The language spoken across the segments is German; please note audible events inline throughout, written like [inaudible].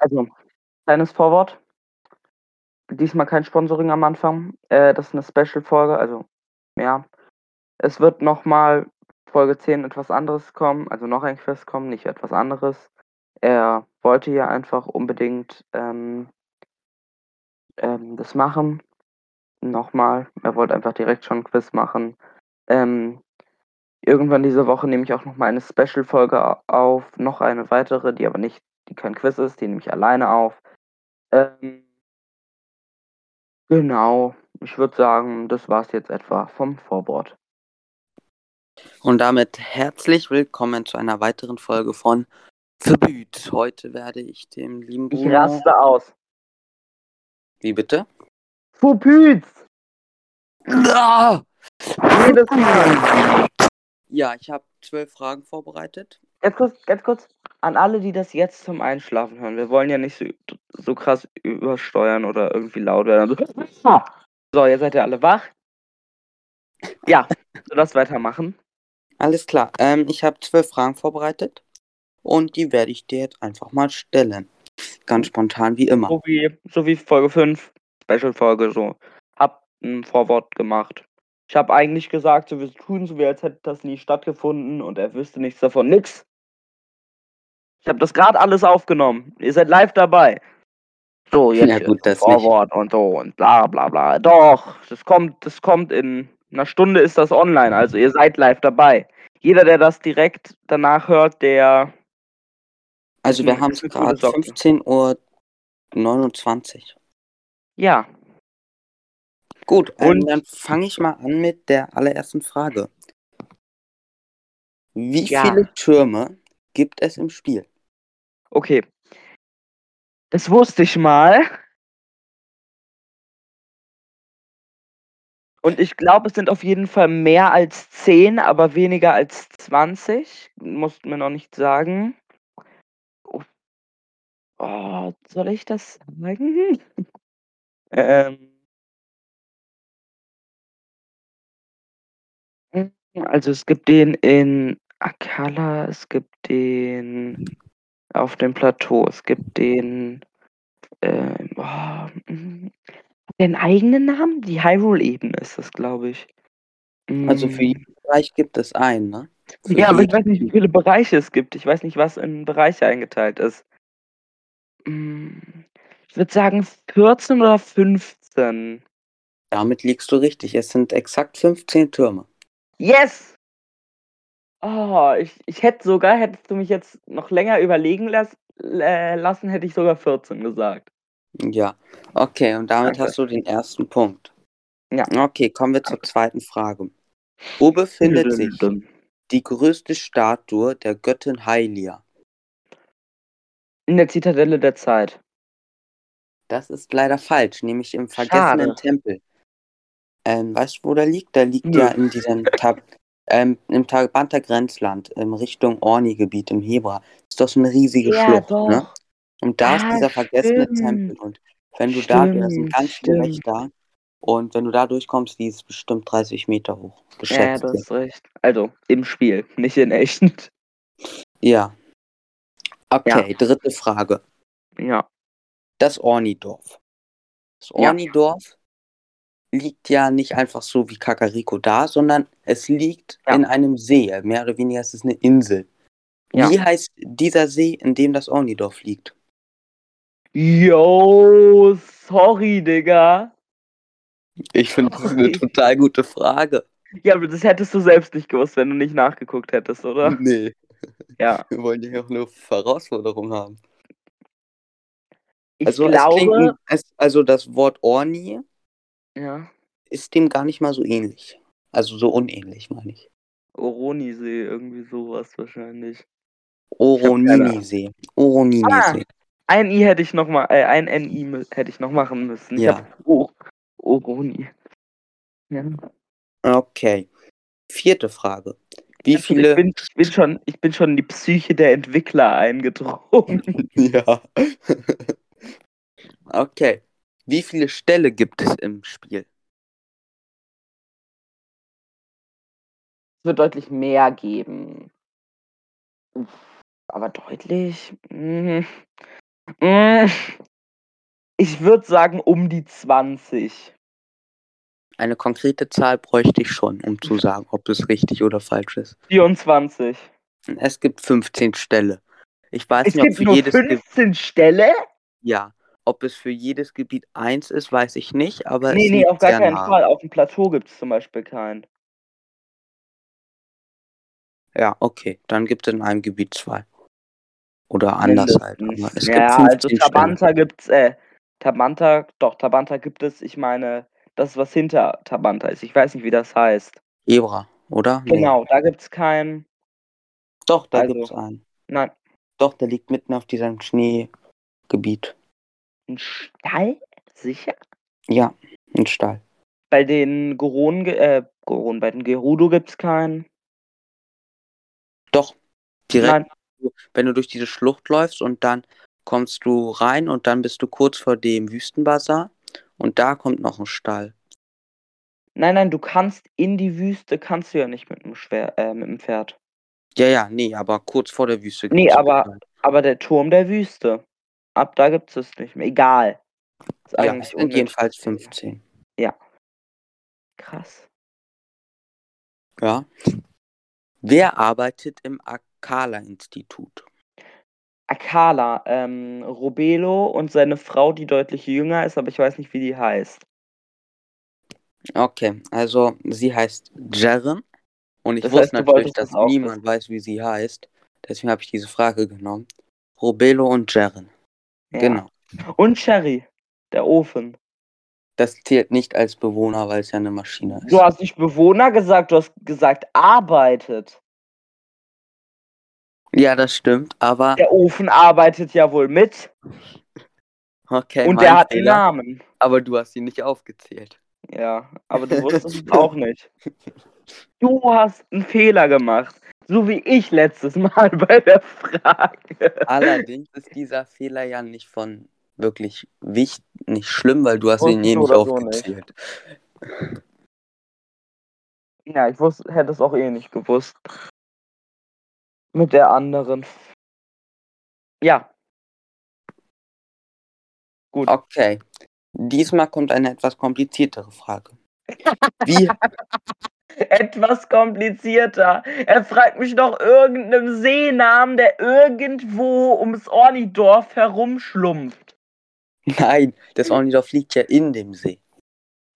Also, kleines Vorwort. Diesmal kein Sponsoring am Anfang. Äh, das ist 'ne Special-Folge, also ja. Es wird noch mal Folge 10 etwas anderes kommen, also noch ein Quiz kommen, nicht etwas anderes. Er wollte ja einfach unbedingt, ähm ähm, das machen. Noch mal. Er wollte einfach direkt schon 'n Quiz machen. Ähm, irgendwann diese Woche nehme ich auch noch mal eine Special-Folge auf, noch eine weitere, die aber nicht die kein Quiz ist, die nehme ich alleine auf. Ähm Genau. Ich würde sagen, das war's jetzt etwa vom Vorwort. Und damit herzlich willkommen zu einer weiteren Folge von Verbüt. Heute werde ich dem lieben Ich Bruno raste aus. Wie bitte? Verbüt! Ah! Ja, ich habe 12 Fragen vorbereitet. Ganz kurz ganz kurz an alle, die das jetzt zum Einschlafen hören. Wir wollen ja nicht so so krass übersteuern oder irgendwie laut werden. So, [laughs] So, jetzt seid ihr alle wach. Ja, du darfst weitermachen. Alles klar. Ähm, ich habe 12 Fragen vorbereitet und die werde ich dir jetzt einfach mal stellen. Ganz spontan wie immer. So wie so wie Folge 5, Special-Folge so. Habe 'n Vorwort gemacht. Ich habe eigentlich gesagt, so wir tun so, wie als hätte das nie stattgefunden und er wüsste nichts davon. Nix. Ich habe das grad alles aufgenommen. Ihr seid live dabei. So, jetzt Ja gut, das nicht. Vorwort und so und bla bla bla. Doch, das kommt das kommt in 'ner Stunde ist das online, also ihr seid live dabei. Jeder, der das direkt danach hört, der Also wir gute grad Socke. 15:29. Ja. Gut, ähm, Und dann fange ich mal an mit der allerersten Frage. Wie Ja. viele Türme gibt es im Spiel? Okay. Das wusste ich mal. Und ich glaube, es sind auf jeden Fall mehr als 10, aber weniger als 20. Musst mir noch nicht sagen. Oh. Oh, soll ich das sagen? [laughs] Ähm Hm, also es gibt den in Akkala, es gibt den auf dem Plateau, es gibt den, ähm, oh, hm, hat der 'n eigenen Namen? Die Hyrule-Ebene ist das, glaube ich. Also für Hm. jeden Bereich gibt es einen, ne? Für Ja, aber ich weiß nicht, wie viele Bereiche es gibt. Ich weiß nicht, was in Bereiche eingeteilt ist. Hm, ich würde sagen 14 oder 15. Damit liegst du richtig. Es sind exakt 15 Türme. Yes! Oh, ich ich hätte sogar hättest du mich jetzt noch länger überlegen lass äh, lassen, hätte ich sogar 14 gesagt. Ja, okay, und damit Danke. hast du den ersten Punkt. Ja. Okay, kommen wir zur zweiten Frage. Wo befindet sich die größte Statue der Göttin Hylia? In der Zitadelle der Zeit. Das ist leider falsch, nämlich im vergessenen Schade. Tempel. Ähm, weißt du, wo der liegt? Der liegt Nö. ja in diesem Tab ähm, im Tabanter Grenzland, in Richtung Orni-Gebiet im Hebra. Ist doch so 'ne riesige Ja, Schlucht, doch. ne? Und da ist Ah, dieser vergessene stimmt. Tempel. Und wenn du da da sind Stimmt, ganz viele stimmt. Wächter. Und wenn du da durchkommst, die ist bestimmt 30 Meter hoch, Ja, ja, jetzt. hast recht. Also, im Spiel, nicht in echt. Ja. Ja. Okay, dritte Frage. Ja. Das Orni-Dorf. Das Ja. Orni-Dorf liegt ja nicht einfach so wie Kakariko da, sondern es liegt Ja. in einem See. Mehr oder weniger ist es 'ne Insel. Ja. Wie heißt dieser See, in dem das Orni-Dorf liegt? Jo, sorry, Digga. Ich finde, das ist 'ne Sorry. total gute Frage. Ja, aber das hättest du selbst nicht gewusst, wenn du nicht nachgeguckt hättest, oder? Ne. Ja. [laughs] Wir wollen ja auch 'ne Herausforderung haben. Ich Also, es klingt glaube es also, das Wort Orni Ja. ist dem gar nicht mal so ähnlich. Also, so unähnlich, meine ich. Oronisee, irgendwie so was wahrscheinlich. Ich habe keine Oroninise. Ah, ein I hätte ich noch mal äh, ein NI hätte ich noch machen müssen. Ich Ja. habe O Oroni. Ja. Okay. Vierte Frage. Wie Also, ich viele bin ich bin schon ich bin schon in die Psyche der Entwickler eingedrungen. [laughs] Ja. [laughs] Okay. Wie viele Ställe gibt es im Spiel? Es wird deutlich mehr geben. Aber deutlich? Hm. Mm, Ich würde sagen um die 20. Eine konkrete Zahl bräuchte ich schon, um zu sagen, ob es richtig oder falsch ist. 24. Es gibt 15 Ställe. Ich weiß Es nicht, ob für jedes Gebiet. 15 Ställe? Ja. Ob es für jedes Gebiet eins ist, weiß ich nicht, aber Nee, es nee, auf gar keinen nah. Fall. Auf dem Plateau gibt es zum Beispiel keinen. Ja, okay. Dann gibt es in einem Gebiet zwei. Oder anders halt. Es ja, gibt also 15 Ställe. Tabanta gibt's, äh, Tabanta, doch, Tabanta gibt es, ich meine, das, was hinter Tabanta ist. Ich weiß nicht, wie das heißt. Ebra, oder? Nee. Genau, da gibt's keinen. Doch, da Also- gibt's einen. Nein, Doch, der liegt mitten auf diesem Schneegebiet. Ein Stall? Sicher? Ja, ein Stall. Bei den Goron, äh, Goron, bei den Gerudo gibt's keinen. Doch, direkt, Nein, wenn du durch diese Schlucht läufst und dann kommst du rein und dann bist du kurz vor dem Wüstenbazar und da kommt noch ein Stall. nein, nein, du kannst in die Wüste, kannst du ja nicht mit dem Schwer, äh, mit dem Pferd. Ja, ja, nee, aber kurz vor der Wüste. Nee, aber-. Aber der Turm der Wüste, ab da gibt's es nicht mehr. Egal. Ist Ja, eigentlich sind jedenfalls 15. Krass. Ja. Wer arbeitet im Akala-Institut? Akala, ähm, Robelo und seine Frau, die deutlich jünger ist, aber ich weiß nicht, wie die heißt. Okay, also sie heißt Jeren und ich Das wusste heißt, natürlich, dass niemand weiß, wie sie heißt. Deswegen habe ich diese Frage genommen. Robelo und Jeren. Ja. Genau. Und Sherry, der Ofen. Das zählt nicht als Bewohner, weil es ja eine Maschine ist. Du hast nicht Bewohner gesagt, du hast gesagt arbeitet. Ja, das stimmt, aber Der Ofen arbeitet ja wohl mit okay, und der hat Fehler, Namen. aber du hast ihn nicht aufgezählt. Ja, aber du [laughs] wusstest es auch nicht. [laughs] Du hast einen Fehler gemacht. So wie ich letztes Mal [laughs] bei der Frage. Allerdings ist dieser Fehler ja nicht von wirklich wichtig, nicht schlimm, weil du hast ihn eh ich nicht oder so nicht. aufgezählt. Ja, ich wusste, hätte es auch eh nicht gewusst. Mit der anderen. Ja. Gut. Okay. Diesmal kommt eine etwas kompliziertere Frage. Wie, [laughs] [laughs] Etwas komplizierter. Er fragt mich nach irgendeinem Seenamen, der irgendwo ums Ornidorf herumschlumpft. nein, das Ornidorf liegt ja in dem See.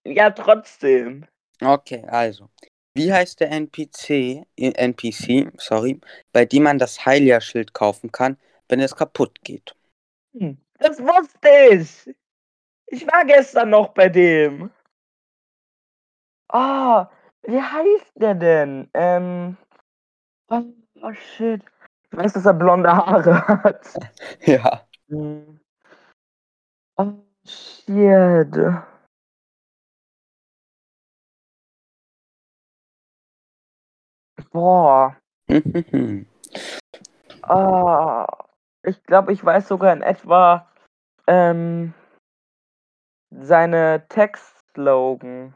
Ja, trotzdem. Okay, also. Wie heißt der NPC, NPC, sorry, bei dem man das Heilia-Schild kaufen kann, wenn es kaputt geht? Hm, Das wusste ich. Ich war gestern noch bei dem. Ah, wie heißt der denn? Ähm. Oh, oh shit. Ich weiß, dass er blonde Haare [laughs] hat. Ja. Hm. Oh shit. Boah. [laughs] Ah, ich glaube, ich weiß sogar in etwa ähm, seine Textslogan.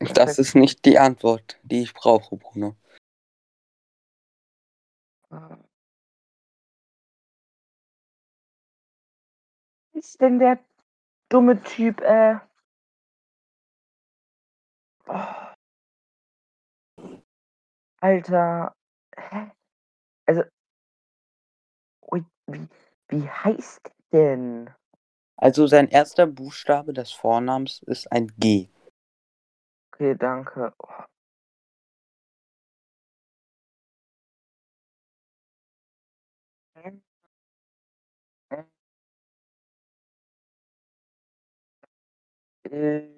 Das ist nicht die Antwort, die ich brauche, Bruno. Was ist denn der dumme Typ, äh? Oh. Alter. Hä? Also. Wie, wie heißt denn? Also sein erster Buchstabe des Vornamens ist ein G. Okay, danke. Oh. Äh,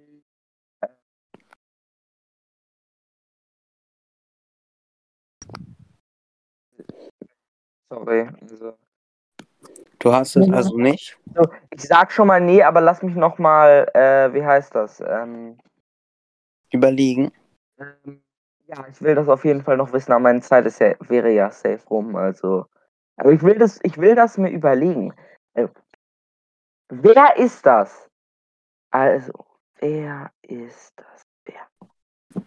Sorry, also. Du hast es also nicht? So, ich sag schon mal nee, aber lass mich noch mal, äh, wie heißt das? Ähm, Überlegen. ähm, ja, ich will das auf jeden Fall noch wissen, aber meine Zeit ist ja, wäre ja safe rum, also. Aber ich will das, ich will das mir überlegen. Äh, wer ist das? Also, wer ist das? Wer?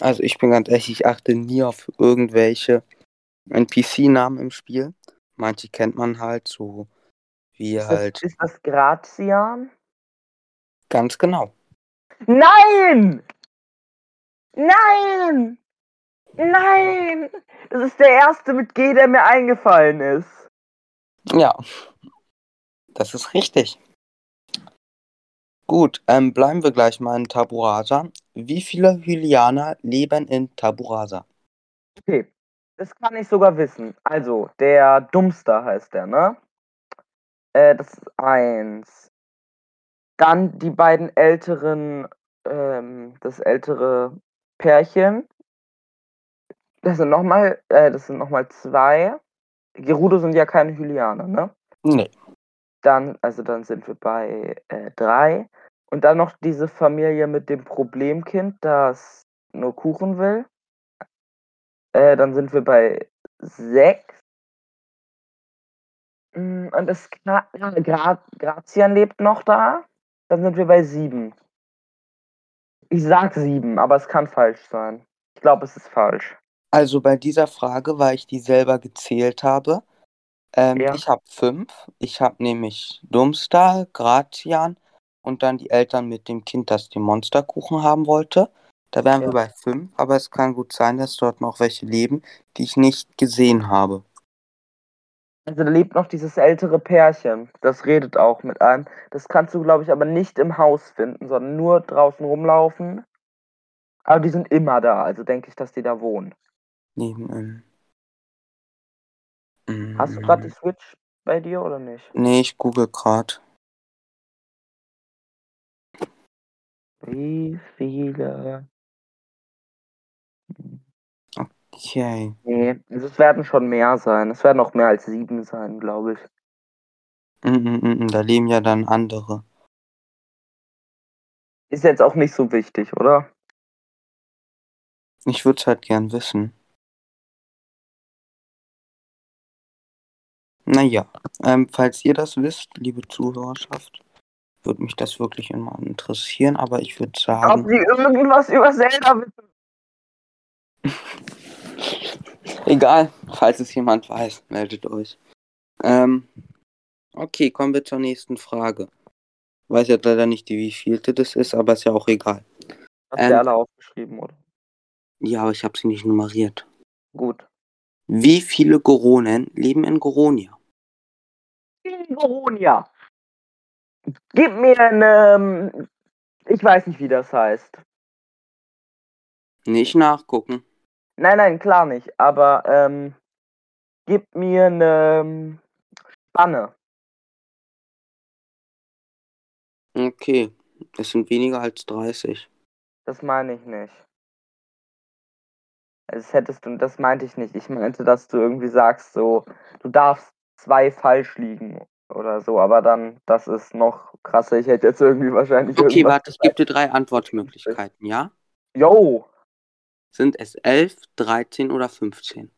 Also ich bin ganz ehrlich, ich achte nie auf irgendwelche NPC-Namen im Spiel. Manche kennt man halt, so Wie Ist halt. das, ist das Grazian? Ganz genau. Nein! Nein! Nein! Das ist der erste mit G, der mir eingefallen ist. Ja. Das ist richtig. Gut, ähm, bleiben wir gleich mal in Taburasa. Wie viele Hylianer leben in Taburasa? Okay, das kann ich sogar wissen. Also, der Dumpster heißt der, ne? Äh, das ist eins. Dann die beiden älteren, ähm, das ältere Pärchen. Das sind nochmal, äh, das sind nochmal zwei. Gerudo sind ja keine Hylianer, ne? Nee. Dann, also dann sind wir bei äh, drei. Und dann noch diese Familie mit dem Problemkind, das nur Kuchen will. Äh, dann sind wir bei sechs. Mm, Und das Gra Grazian lebt noch da. Dann sind wir bei sieben. Ich sag sieben, aber es kann falsch sein. Ich glaube, es ist falsch. Also bei dieser Frage, weil ich die selber gezählt habe, ähm, Ja. ich habe fünf. Ich habe nämlich Dumpstar, Gratian und dann die Eltern mit dem Kind, das den Monsterkuchen haben wollte. Da wären Ja. wir bei fünf, aber es kann gut sein, dass dort noch welche leben, die ich nicht gesehen habe. Also da lebt noch dieses ältere Pärchen. Das redet auch mit einem. Das kannst du, glaube ich, aber nicht im Haus finden, sondern nur draußen rumlaufen. Aber die sind immer da, also denke ich, dass die da wohnen. Neben ähm, Hast du gerade die mm, Switch bei dir oder nicht? Nee, ich google gerade. Wie viele? Okay. Nee, es werden schon mehr sein. Es werden auch mehr als sieben sein, glaube ich. Mm, mm, mm, da leben ja dann andere. Ist jetzt auch nicht so wichtig, oder? Ich würde es halt gern wissen. Naja, ähm, falls ihr das wisst, liebe Zuhörerschaft, würde mich das wirklich immer interessieren, aber ich würde Ob sagen, sie irgendwas über Zelda wissen? [laughs] egal, falls es jemand weiß, meldet euch. Ähm, okay, kommen wir zur nächsten Frage. Weiß jetzt leider nicht, wie vielte das ist, aber ist ja auch egal. Hast Ähm. du alle aufgeschrieben, oder? Ja, aber ich habe sie nicht nummeriert. Gut. Wie viele Goronen leben in Goronia? Goronia. Gib mir eine. Ich weiß nicht, wie das heißt. Nicht nachgucken. Nein, nein, klar nicht. Aber ähm, gib mir eine Spanne. Okay, es sind weniger als 30. Das meine ich nicht. Das hättest du, das meinte ich nicht. Ich meinte, dass du irgendwie sagst, so, du darfst zwei falsch liegen oder so, aber dann, das ist noch krasser. Ich hätte jetzt irgendwie wahrscheinlich. Okay, warte, ich gebe dir drei Antwortmöglichkeiten, ja? Yo! Sind es 11, 13 oder 15?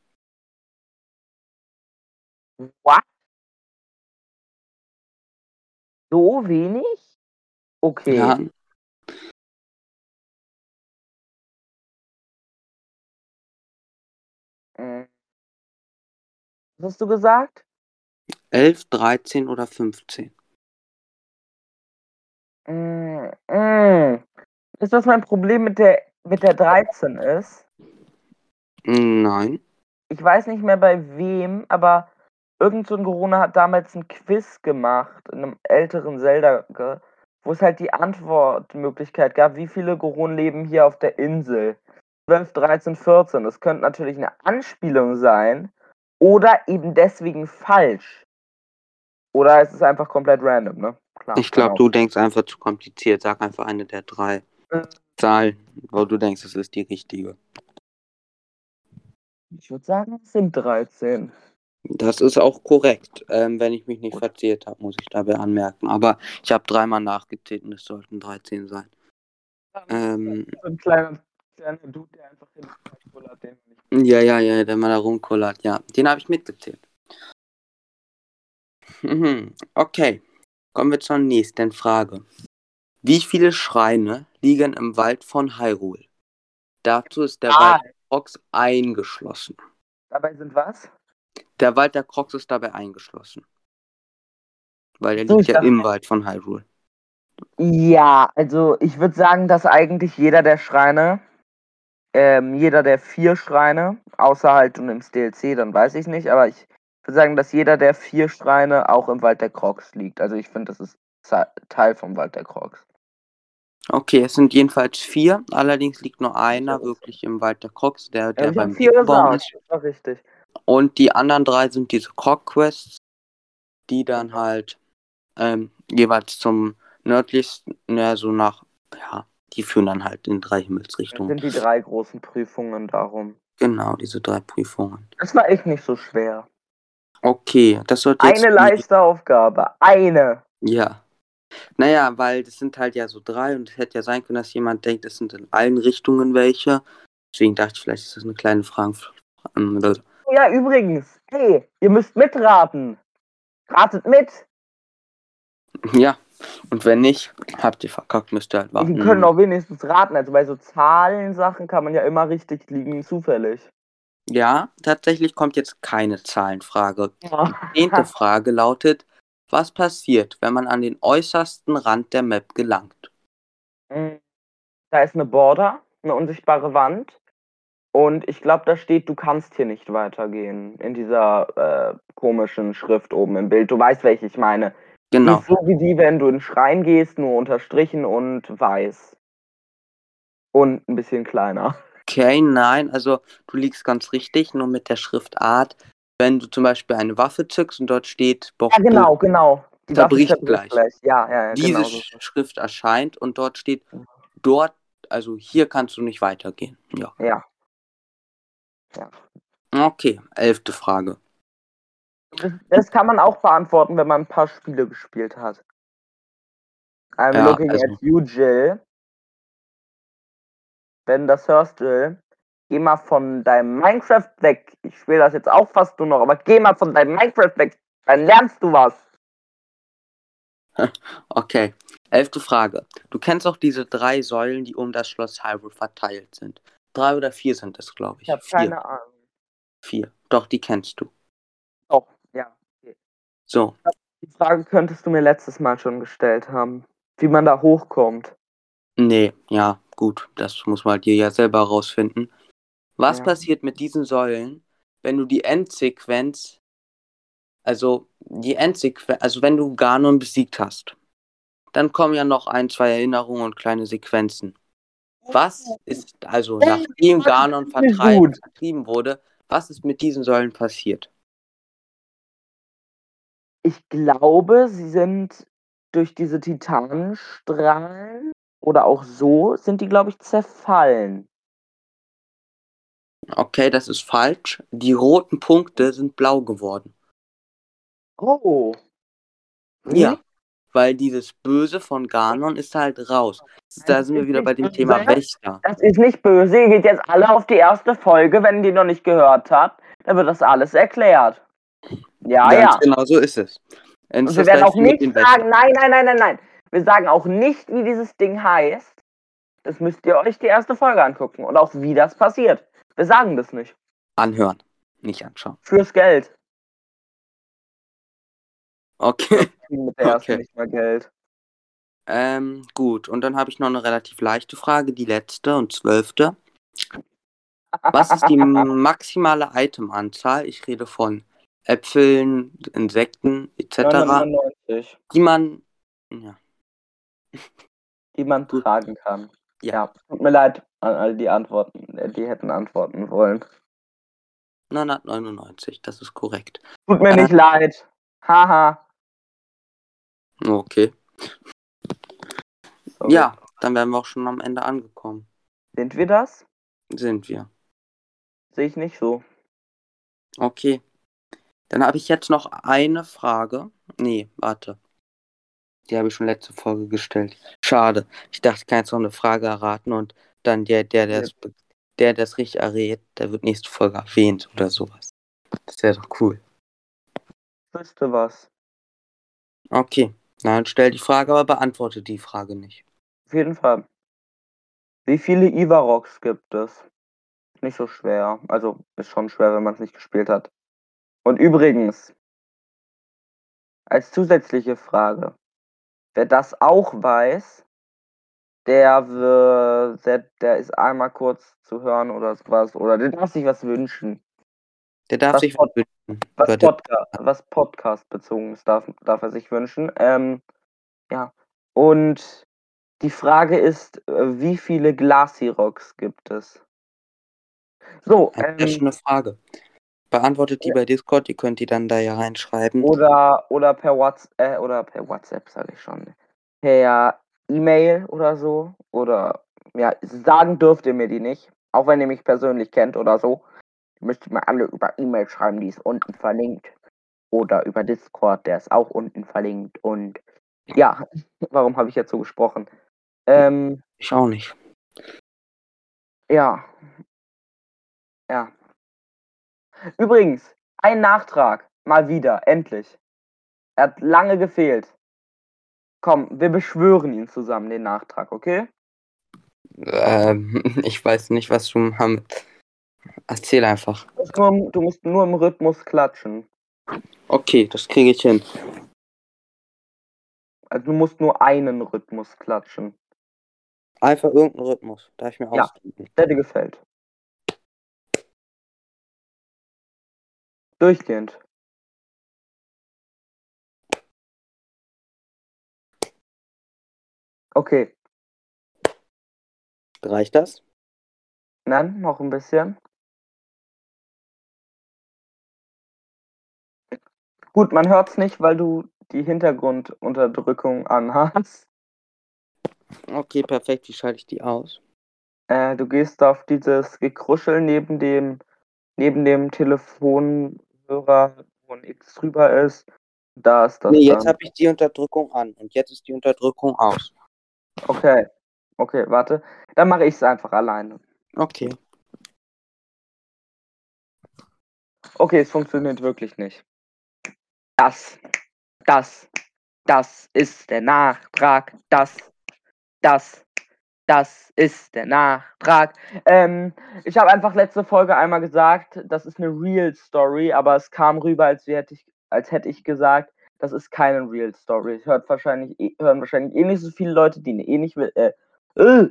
What? So wenig? Okay. Ja, Mm. Was hast du gesagt? 11, 13 oder 15? Mm, mm. Ist das mein Problem mit der, mit der 13 ist? Nein. Ich weiß nicht mehr bei wem, aber irgend so ein Corona hat damals ein Quiz gemacht in einem älteren Zelda, wo es halt die Antwortmöglichkeit gab, wie viele Goronen leben hier auf der Insel. 12, 13, 14. Das könnte natürlich eine Anspielung sein oder eben deswegen falsch. Oder es ist einfach komplett random, ne? Klar. Ich glaube, genau. du denkst einfach zu kompliziert. Sag einfach eine der drei Zahlen, wo du denkst, es ist die richtige. Ich würde sagen, es sind 13. Das ist auch korrekt, ähm, wenn ich mich nicht verzählt habe, muss ich dabei anmerken. Aber ich habe dreimal nachgezählt und es sollten 13 sein. Ähm, So ein kleiner, kleiner Dude, der einfach hin kullert, den. Ja, ja, ja, der mal da rumkullert, ja. Den habe ich mitgezählt. Mhm, Okay, kommen wir zur nächsten Frage. Wie viele Schreine liegen im Wald von Hyrule? Dazu ist der Ah. Wald der Crocs eingeschlossen. Dabei sind was? Der Wald der Crocs ist dabei eingeschlossen. Weil der So, liegt ja im Wald von Hyrule. Ja, also ich würde sagen, dass eigentlich jeder der Schreine, ähm, jeder der vier Schreine, außer halt du nimmst DLC, dann weiß ich nicht, aber ich würde sagen, dass jeder der vier Schreine auch im Wald der Crocs liegt. Also ich finde, das ist Teil vom Wald der Crocs. Okay, es sind jedenfalls vier. Allerdings liegt nur einer wirklich im Wald der Crocs, der, der Ja, ich beim vier Baum ist. das richtig. Und die anderen drei sind diese Croc-Quests, die dann halt ähm, jeweils zum nördlichsten, ja, so nach, ja, die führen dann halt in drei Das Himmelsrichtungen. sind die drei großen Prüfungen darum. Genau, diese drei Prüfungen. Das war echt nicht so schwer. Okay, das jetzt. Eine leichte Aufgabe. Eine. Ja. Naja, weil das sind halt ja so drei und es hätte ja sein können, dass jemand denkt, es sind in allen Richtungen welche. Deswegen dachte ich, vielleicht ist das eine kleine Frage. Ja, übrigens. Hey, ihr müsst mitraten. Ratet mit. Ja, und wenn nicht, habt ihr verkackt, müsst ihr halt warten. Die können auch wenigstens raten. Also bei so Zahlensachen kann man ja immer richtig liegen, zufällig. Ja, tatsächlich kommt jetzt keine Zahlenfrage. Ja. Zehnte [laughs] Frage lautet, was passiert, wenn man an den äußersten Rand der Map gelangt? Mm, Da ist eine Border, eine unsichtbare Wand. Und ich glaube, da steht, du kannst hier nicht weitergehen. In dieser äh, komischen Schrift oben im Bild. Du weißt, welche ich meine. Genau. ist so wie die, wenn du in den Schrein gehst, nur unterstrichen und weiß. Und ein bisschen kleiner. Okay, nein, also du liegst ganz richtig, nur mit der Schriftart. Wenn du zum Beispiel eine Waffe zückst und dort steht, Bock, Ja, genau, genau. Die Zerbricht Waffe gleich. Ja, ja, ja. diese genau so. Sch- Schrift erscheint und dort steht, dort, also hier kannst du nicht weitergehen. Ja. Ja. Okay, elfte Frage. Das, das kann man auch beantworten, wenn man ein paar Spiele gespielt hat. I'm Ja, looking also- at you, Jill. Wenn das hörst, Jill, geh mal von deinem Minecraft weg. Ich spiele das jetzt auch fast nur noch, aber geh mal von deinem Minecraft weg. Dann lernst du was. [laughs] Okay, elfte Frage. Du kennst auch diese drei Säulen, die um das Schloss Hyrule verteilt sind. Drei oder vier sind es, glaube ich. Ich habe keine Ahnung. Vier. Doch, die kennst du. Doch, ja. So, Die Frage könntest du mir letztes Mal schon gestellt haben. Wie man da hochkommt. nee, ja, gut. Das muss man dir ja selber rausfinden. Was Ja. passiert mit diesen Säulen, wenn du die Endsequenz, also die Endsequenz, also wenn du Ganon besiegt hast? Dann kommen ja noch ein, zwei Erinnerungen und kleine Sequenzen. Was ist, also nachdem Ganon vertreibt, vertrieben wurde, was ist mit diesen Säulen passiert? Ich glaube, sie sind durch diese Titanenstrahlen oder auch so sind die, glaube ich, zerfallen. Okay, das ist falsch. Die roten Punkte sind blau geworden. Oh. Ja. Weil dieses Böse von Ganon ist halt raus. Da sind wir wieder bei dem Thema Wächter. Das ist nicht böse. Ihr geht jetzt alle auf die erste Folge, wenn ihr die noch nicht gehört habt. Dann wird das alles erklärt. Ja, Ganz ja. genau so ist es. Und es wir werden auch nicht sagen, nein, nein, nein, nein, nein. Wir sagen auch nicht, wie dieses Ding heißt. Das müsst ihr euch die erste Folge angucken. Und auch wie das passiert. Wir sagen das nicht. Anhören, nicht anschauen. Fürs Geld. Okay. Mit der ersten Okay. nicht mal Geld. Ähm, gut, und dann habe ich noch eine relativ leichte Frage, die letzte und zwölfte. Was ist die [laughs] maximale Itemanzahl? Ich rede von Äpfeln, Insekten etc., 999, die man. Ja, die man tragen kann. Ja. Ja. Tut mir leid an all die Antworten, äh, die hätten antworten wollen. 999, das ist korrekt. Tut mir Äh. nicht leid. Haha. Okay. Sorry. Ja, dann wären wir auch schon am Ende angekommen. Sind wir das? Sind wir. Sehe ich nicht so. Okay. Dann habe ich jetzt noch eine Frage. Nee, warte. Die habe ich schon letzte Folge gestellt. Schade. Ich dachte, ich kann jetzt noch eine Frage erraten und dann der, der, der, das, der das richtig errät, der wird nächste Folge erwähnt oder sowas. Das wäre doch cool. Wüsste was. Okay. Na, dann stell die Frage, aber beantworte die Frage nicht. Auf jeden Fall. Wie viele Ivaroks gibt es? Nicht so schwer. Also ist schon schwer, wenn man es nicht gespielt hat. Und übrigens, als zusätzliche Frage. Wer das auch weiß, der, wird, der, der ist einmal kurz zu hören oder sowas. Oder der darf sich was wünschen. Der darf Was sich Pod- was wünschen. Was, Podca was Podcast bezogen ist, darf, darf er sich wünschen. Ähm, ja. Und die Frage ist, äh, wie viele Glacirox gibt es? So, Eine sehr ähm, schöne Frage. Beantwortet die bei Discord, ihr könnt die dann da ja reinschreiben. oder, oder per WhatsApp, äh, oder per WhatsApp, sage ich schon. Per E-Mail oder so. Oder, ja, sagen dürft ihr mir die nicht. Auch wenn ihr mich persönlich kennt oder so. Müsst ihr mir alle über E-Mail schreiben, die ist unten verlinkt. Oder über Discord, der ist auch unten verlinkt. Und ja, [laughs] warum habe ich jetzt so gesprochen? Ähm, Ich auch nicht. ja. Ja. Übrigens, ein Nachtrag. Mal wieder, endlich. Er hat lange gefehlt. Komm, wir beschwören ihn zusammen, den Nachtrag, okay? Ähm, [laughs] ich weiß nicht, was du damit. Erzähl einfach. Du musst nur, im- du musst nur im Rhythmus klatschen. Okay, das kriege ich hin. Also du musst nur einen Rhythmus klatschen. Einfach irgendeinen Rhythmus. Darf ich mir Ja. ausdenken? Der dir gefällt. Durchgehend. Okay, Reicht das? dann noch ein bisschen. Gut, man hört's nicht, weil du die Hintergrundunterdrückung anhast. Okay, perfekt. Wie schalte ich die aus? Äh, du gehst auf dieses Gekruschel neben dem, neben dem Telefonhörer, wo ein X drüber ist. Da ist das Nee, jetzt habe ich die Unterdrückung an und jetzt ist die Unterdrückung aus. Okay. Okay, warte. Dann mache ich es einfach alleine. Okay. Okay, es funktioniert wirklich nicht. Das, das, das ist der Nachtrag. Das, das, das ist der Nachtrag. Ähm, ich habe einfach letzte Folge einmal gesagt, das ist eine Real Story, aber es kam rüber, als, hätte ich, als hätte ich gesagt, das ist keine Real Story. Hört wahrscheinlich, eh- hören wahrscheinlich eh nicht so viele Leute, die eh nicht, äh, äh,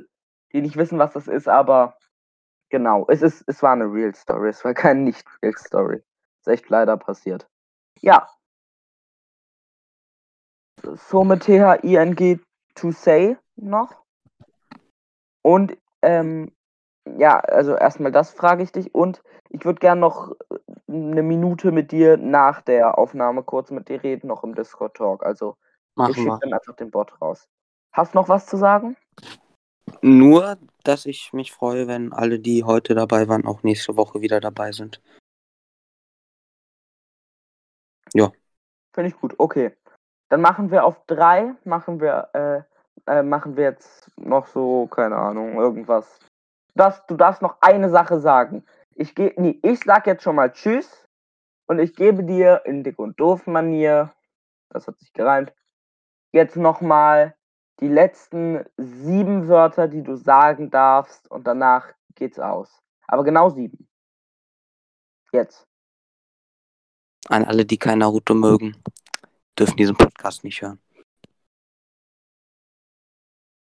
die nicht wissen, was das ist, aber genau, es ist, es war eine Real Story, es war keine nicht Real Story. Ist echt leider passiert. Ja. Somit T-H-I-N-G to say noch. Und ähm, ja, also erstmal das frage ich dich und ich würde gern noch äh, eine Minute mit dir nach der Aufnahme kurz mit dir reden, noch im Discord Talk. Also ich Machen schicke wir. dann einfach den Bot raus. Hast noch was zu sagen? Nur, dass ich mich freue, wenn alle, die heute dabei waren, auch nächste Woche wieder dabei sind. Finde ich gut. Okay. Dann machen wir auf drei, machen wir, äh, äh, machen wir jetzt noch so, keine Ahnung, irgendwas. Das, du darfst noch eine Sache sagen. Ich gehe, nee, ich sag jetzt schon mal Tschüss und ich gebe dir in dick und doof Manier, das hat sich gereimt, jetzt nochmal die letzten sieben Wörter, die du sagen darfst und danach geht's aus. Aber genau sieben. Jetzt. An alle, die kein Naruto mögen, dürfen diesen Podcast nicht hören.